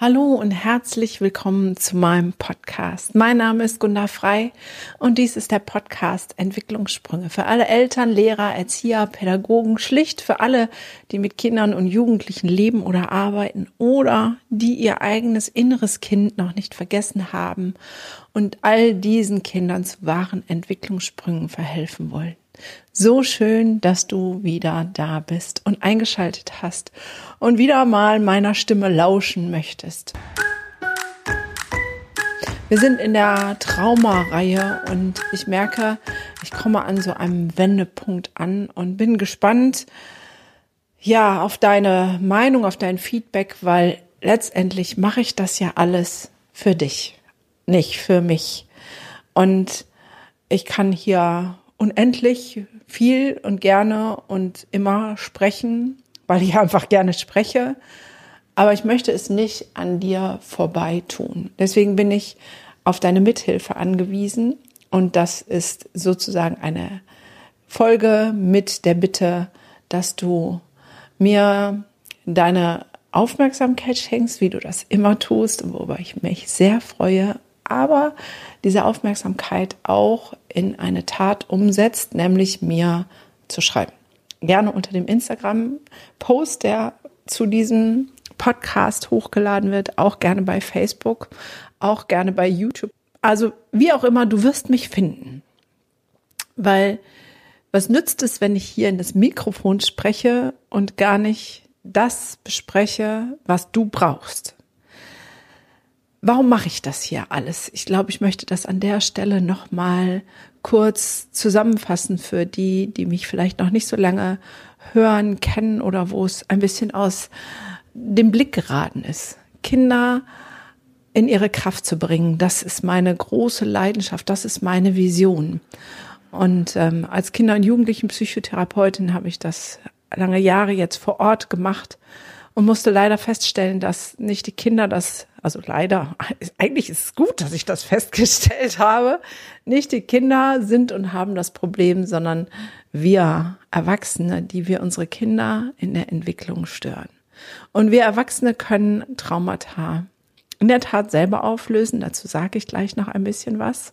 Hallo und herzlich willkommen zu meinem Podcast. Mein Name ist Gunda Frei und dies ist der Podcast Entwicklungssprünge für alle Eltern, Lehrer, Erzieher, Pädagogen, schlicht für alle, die mit Kindern und Jugendlichen leben oder arbeiten oder die ihr eigenes inneres Kind noch nicht vergessen haben und all diesen Kindern zu wahren Entwicklungssprüngen verhelfen wollen. So schön, dass du wieder da bist und eingeschaltet hast und wieder mal meiner Stimme lauschen möchtest. Wir sind in der Traumareihe und ich merke, ich komme an so einem Wendepunkt an und bin gespannt, ja, auf deine Meinung, auf dein Feedback, weil letztendlich mache ich das ja alles für dich, nicht für mich. Und ich kann hier unendlich viel und gerne und immer sprechen, weil ich einfach gerne spreche. Aber ich möchte es nicht an dir vorbei tun. Deswegen bin ich auf deine Mithilfe angewiesen. Und das ist sozusagen eine Folge mit der Bitte, dass du mir deine Aufmerksamkeit schenkst, wie du das immer tust, worüber ich mich sehr freue aber diese Aufmerksamkeit auch in eine Tat umsetzt, nämlich mir zu schreiben. Gerne unter dem Instagram-Post, der zu diesem Podcast hochgeladen wird, auch gerne bei Facebook, auch gerne bei YouTube. Also wie auch immer, du wirst mich finden. Weil was nützt es, wenn ich hier in das Mikrofon spreche und gar nicht das bespreche, was du brauchst? Warum mache ich das hier alles? Ich glaube, ich möchte das an der Stelle nochmal kurz zusammenfassen für die, die mich vielleicht noch nicht so lange hören, kennen oder wo es ein bisschen aus dem Blick geraten ist. Kinder in ihre Kraft zu bringen, das ist meine große Leidenschaft, das ist meine Vision. Und ähm, als Kinder- und Jugendlichen-Psychotherapeutin habe ich das lange Jahre jetzt vor Ort gemacht und musste leider feststellen, dass nicht die Kinder das also leider, eigentlich ist es gut, dass ich das festgestellt habe, nicht die Kinder sind und haben das Problem, sondern wir Erwachsene, die wir unsere Kinder in der Entwicklung stören. Und wir Erwachsene können Traumata in der Tat selber auflösen. Dazu sage ich gleich noch ein bisschen was.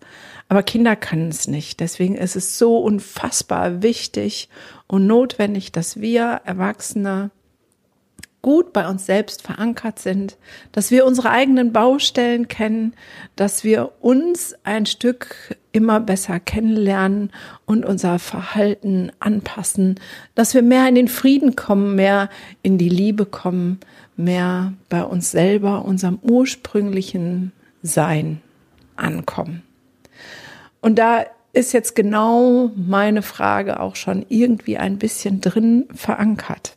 Aber Kinder können es nicht. Deswegen ist es so unfassbar wichtig und notwendig, dass wir Erwachsene gut bei uns selbst verankert sind, dass wir unsere eigenen Baustellen kennen, dass wir uns ein Stück immer besser kennenlernen und unser Verhalten anpassen, dass wir mehr in den Frieden kommen, mehr in die Liebe kommen, mehr bei uns selber, unserem ursprünglichen Sein ankommen. Und da ist jetzt genau meine Frage auch schon irgendwie ein bisschen drin verankert.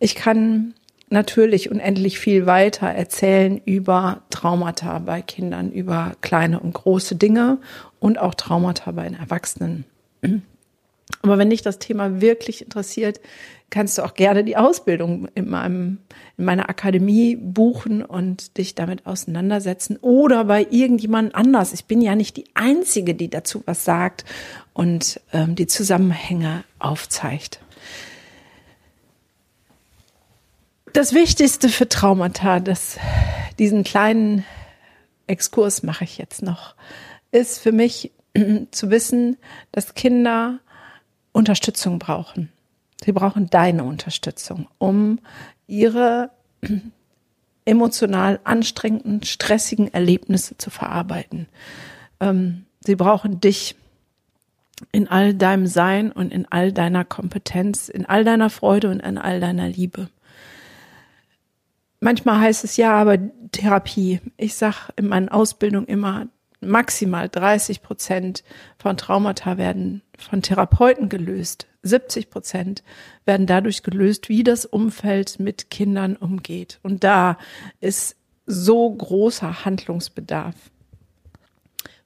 Ich kann natürlich unendlich viel weiter erzählen über Traumata bei Kindern, über kleine und große Dinge und auch Traumata bei den Erwachsenen. Aber wenn dich das Thema wirklich interessiert, kannst du auch gerne die Ausbildung in, meinem, in meiner Akademie buchen und dich damit auseinandersetzen oder bei irgendjemand anders. Ich bin ja nicht die Einzige, die dazu was sagt und ähm, die Zusammenhänge aufzeigt. Das Wichtigste für Traumata, das, diesen kleinen Exkurs mache ich jetzt noch, ist für mich zu wissen, dass Kinder Unterstützung brauchen. Sie brauchen deine Unterstützung, um ihre emotional anstrengenden, stressigen Erlebnisse zu verarbeiten. Ähm, sie brauchen dich in all deinem Sein und in all deiner Kompetenz, in all deiner Freude und in all deiner Liebe. Manchmal heißt es ja, aber Therapie. Ich sag in meinen Ausbildungen immer, maximal 30 Prozent von Traumata werden von Therapeuten gelöst. 70 Prozent werden dadurch gelöst, wie das Umfeld mit Kindern umgeht. Und da ist so großer Handlungsbedarf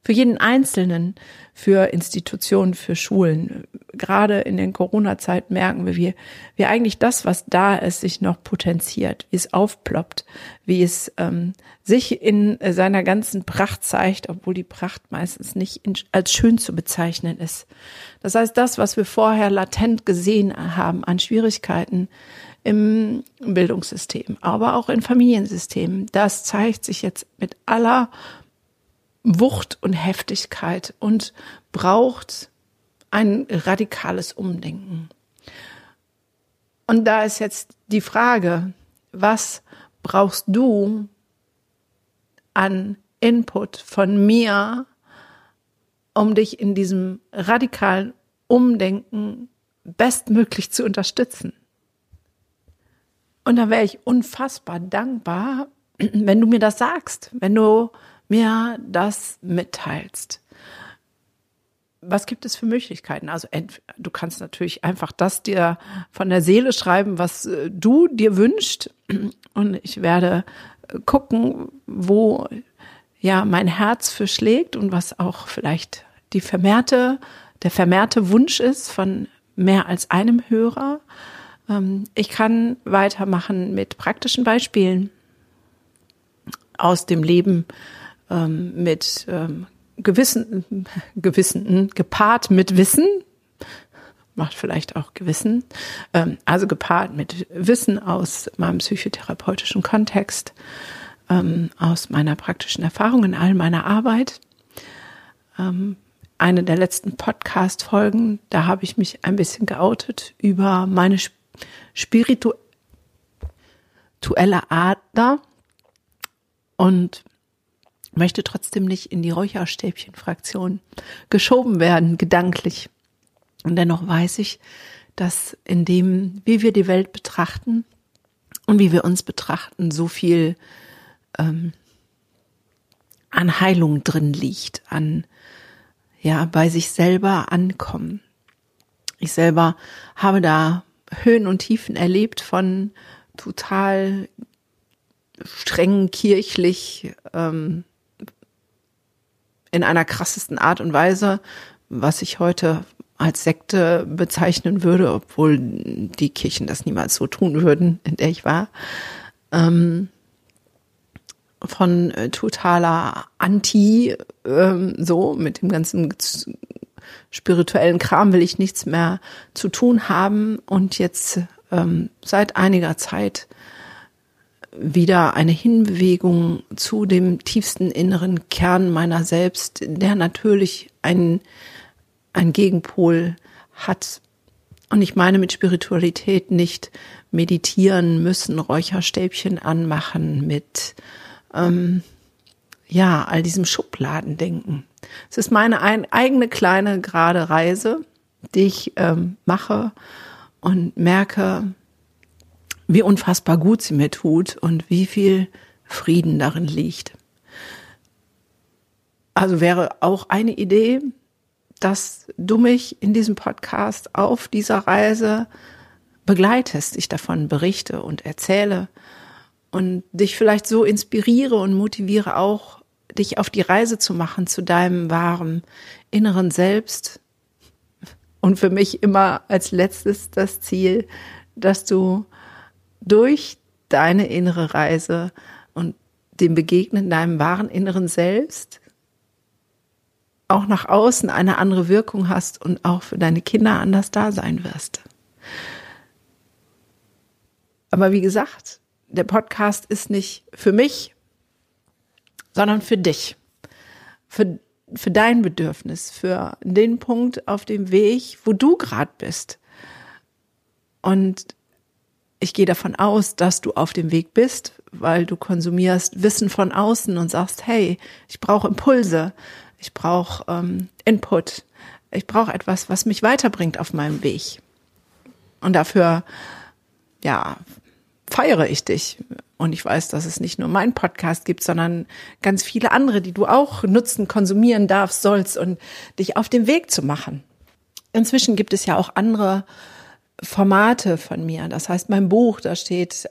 für jeden Einzelnen, für Institutionen, für Schulen. Gerade in den Corona-Zeit merken wir, wie, wie eigentlich das, was da ist, sich noch potenziert, wie es aufploppt, wie es ähm, sich in seiner ganzen Pracht zeigt, obwohl die Pracht meistens nicht in, als schön zu bezeichnen ist. Das heißt, das, was wir vorher latent gesehen haben an Schwierigkeiten, im Bildungssystem, aber auch in Familiensystemen. Das zeigt sich jetzt mit aller Wucht und Heftigkeit und braucht ein radikales Umdenken. Und da ist jetzt die Frage, was brauchst du an Input von mir, um dich in diesem radikalen Umdenken bestmöglich zu unterstützen? Und da wäre ich unfassbar dankbar, wenn du mir das sagst, wenn du mir das mitteilst. Was gibt es für Möglichkeiten? Also du kannst natürlich einfach das dir von der Seele schreiben, was äh, du dir wünschst. Und ich werde äh, gucken, wo ja mein Herz für schlägt und was auch vielleicht die vermehrte, der vermehrte Wunsch ist von mehr als einem Hörer. Ähm, ich kann weitermachen mit praktischen Beispielen aus dem Leben ähm, mit ähm, Gewissen, Gewissen, gepaart mit Wissen, macht vielleicht auch Gewissen, ähm, also gepaart mit Wissen aus meinem psychotherapeutischen Kontext, ähm, aus meiner praktischen Erfahrung in all meiner Arbeit. Ähm, eine der letzten Podcast-Folgen, da habe ich mich ein bisschen geoutet über meine spirituelle Ader und möchte trotzdem nicht in die Räucherstäbchen-Fraktion geschoben werden, gedanklich. Und dennoch weiß ich, dass in dem, wie wir die Welt betrachten und wie wir uns betrachten, so viel ähm, an Heilung drin liegt, an ja bei sich selber ankommen. Ich selber habe da Höhen und Tiefen erlebt von total streng kirchlich ähm, in einer krassesten Art und Weise, was ich heute als Sekte bezeichnen würde, obwohl die Kirchen das niemals so tun würden, in der ich war. Ähm, von äh, totaler Anti, ähm, so mit dem ganzen spirituellen Kram will ich nichts mehr zu tun haben und jetzt ähm, seit einiger Zeit wieder eine Hinbewegung zu dem tiefsten inneren Kern meiner selbst, der natürlich ein, ein Gegenpol hat. Und ich meine mit Spiritualität nicht meditieren müssen, Räucherstäbchen anmachen, mit ähm, ja, all diesem Schubladendenken. Es ist meine ein, eigene kleine gerade Reise, die ich ähm, mache und merke, wie unfassbar gut sie mir tut und wie viel Frieden darin liegt. Also wäre auch eine Idee, dass du mich in diesem Podcast auf dieser Reise begleitest, ich davon berichte und erzähle und dich vielleicht so inspiriere und motiviere auch, dich auf die Reise zu machen zu deinem wahren inneren Selbst. Und für mich immer als letztes das Ziel, dass du durch deine innere Reise und dem Begegnen deinem wahren inneren Selbst auch nach außen eine andere Wirkung hast und auch für deine Kinder anders da sein wirst. Aber wie gesagt, der Podcast ist nicht für mich, sondern für dich, für, für dein Bedürfnis, für den Punkt auf dem Weg, wo du gerade bist. Und ich gehe davon aus, dass du auf dem Weg bist, weil du konsumierst Wissen von außen und sagst, hey, ich brauche Impulse, ich brauche ähm, Input, ich brauche etwas, was mich weiterbringt auf meinem Weg. Und dafür, ja, feiere ich dich. Und ich weiß, dass es nicht nur meinen Podcast gibt, sondern ganz viele andere, die du auch nutzen, konsumieren darfst, sollst und dich auf den Weg zu machen. Inzwischen gibt es ja auch andere Formate von mir. Das heißt, mein Buch, da steht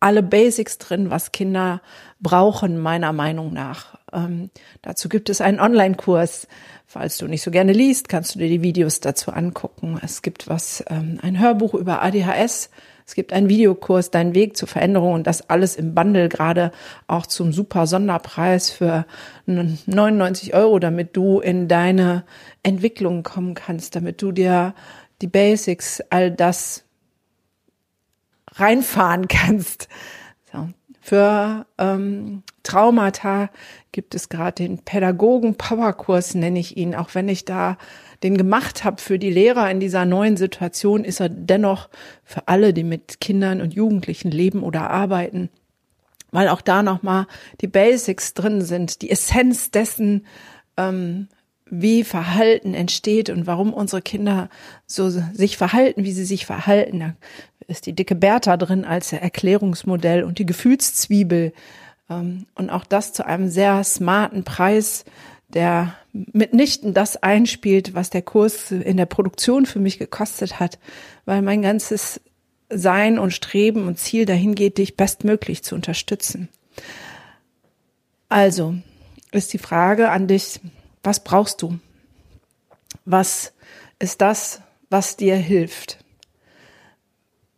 alle Basics drin, was Kinder brauchen, meiner Meinung nach. Ähm, dazu gibt es einen Online-Kurs. Falls du nicht so gerne liest, kannst du dir die Videos dazu angucken. Es gibt was, ähm, ein Hörbuch über ADHS. Es gibt einen Videokurs, Dein Weg zur Veränderung und das alles im Bundle, gerade auch zum super Sonderpreis für 99 Euro, damit du in deine Entwicklung kommen kannst, damit du dir die Basics, all das reinfahren kannst. So. Für ähm, Traumata gibt es gerade den Pädagogen-Powerkurs, nenne ich ihn. Auch wenn ich da den gemacht habe für die Lehrer in dieser neuen Situation, ist er dennoch für alle, die mit Kindern und Jugendlichen leben oder arbeiten, weil auch da nochmal die Basics drin sind, die Essenz dessen, ähm, wie Verhalten entsteht und warum unsere Kinder so sich verhalten, wie sie sich verhalten. Da ist die dicke Bertha drin als Erklärungsmodell und die Gefühlszwiebel. Ähm, und auch das zu einem sehr smarten Preis, der mitnichten das einspielt, was der Kurs in der Produktion für mich gekostet hat, weil mein ganzes Sein und Streben und Ziel dahin geht, dich bestmöglich zu unterstützen. Also ist die Frage an dich, was brauchst du? Was ist das, was dir hilft?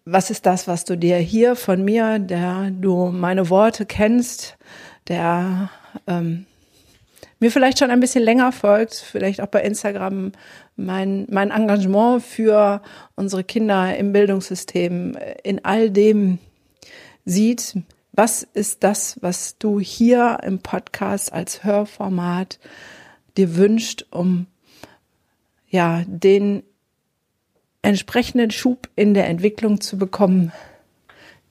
was ist das, was du dir hier von mir, der du meine Worte kennst, der ähm, mir vielleicht schon ein bisschen länger folgt, vielleicht auch bei Instagram mein, mein Engagement für unsere Kinder im Bildungssystem in all dem sieht. Was ist das, was du hier im Podcast als Hörformat dir wünscht, um ja, den entsprechenden Schub in der Entwicklung zu bekommen,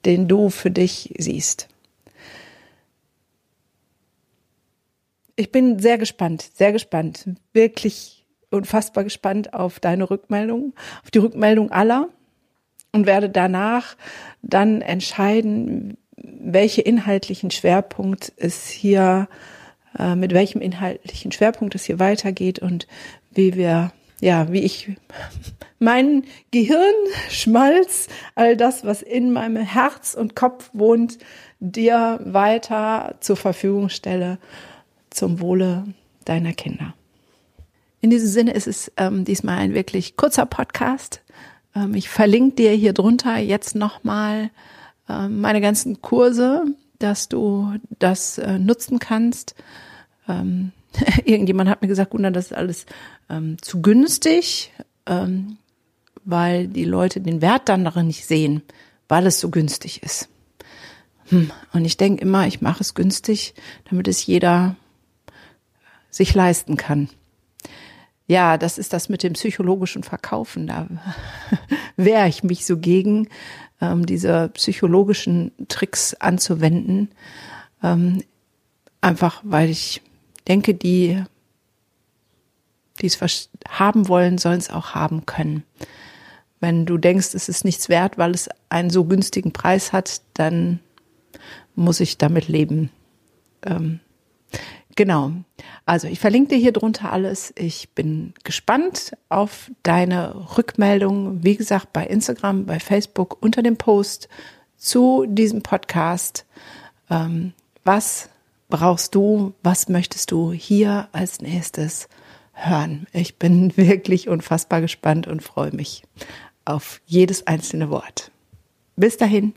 den du für dich siehst. Ich bin sehr gespannt, sehr gespannt, wirklich unfassbar gespannt auf deine Rückmeldung, auf die Rückmeldung aller und werde danach dann entscheiden, welche inhaltlichen Schwerpunkt es hier, äh, mit welchem inhaltlichen Schwerpunkt es hier weitergeht und wie wir ja, wie ich mein Gehirnschmalz, all das, was in meinem Herz und Kopf wohnt, dir weiter zur Verfügung stelle zum Wohle deiner Kinder. In diesem Sinne ist es ähm, diesmal ein wirklich kurzer Podcast. Ähm, ich verlinke dir hier drunter jetzt nochmal ähm, meine ganzen Kurse, dass du das äh, nutzen kannst. Ähm, irgendjemand hat mir gesagt, Gunnar, das ist alles ähm, zu günstig, ähm, weil die Leute den Wert dann darin nicht sehen, weil es so günstig ist. Hm. Und ich denke immer, ich mache es günstig, damit es jeder sich leisten kann. Ja, das ist das mit dem psychologischen Verkaufen. Da wehre ich mich so gegen, ähm, diese psychologischen Tricks anzuwenden. Ähm, einfach weil ich denke, die, die es haben wollen, sollen es auch haben können. Wenn du denkst, es ist nichts wert, weil es einen so günstigen Preis hat, dann muss ich damit leben. Ähm, genau. Also ich verlinke dir hier drunter alles. Ich bin gespannt auf deine Rückmeldung. Wie gesagt, bei Instagram, bei Facebook unter dem Post zu diesem Podcast. Ähm, was brauchst du? Was möchtest du hier als nächstes hören? Ich bin wirklich unfassbar gespannt und freue mich auf jedes einzelne Wort. Bis dahin.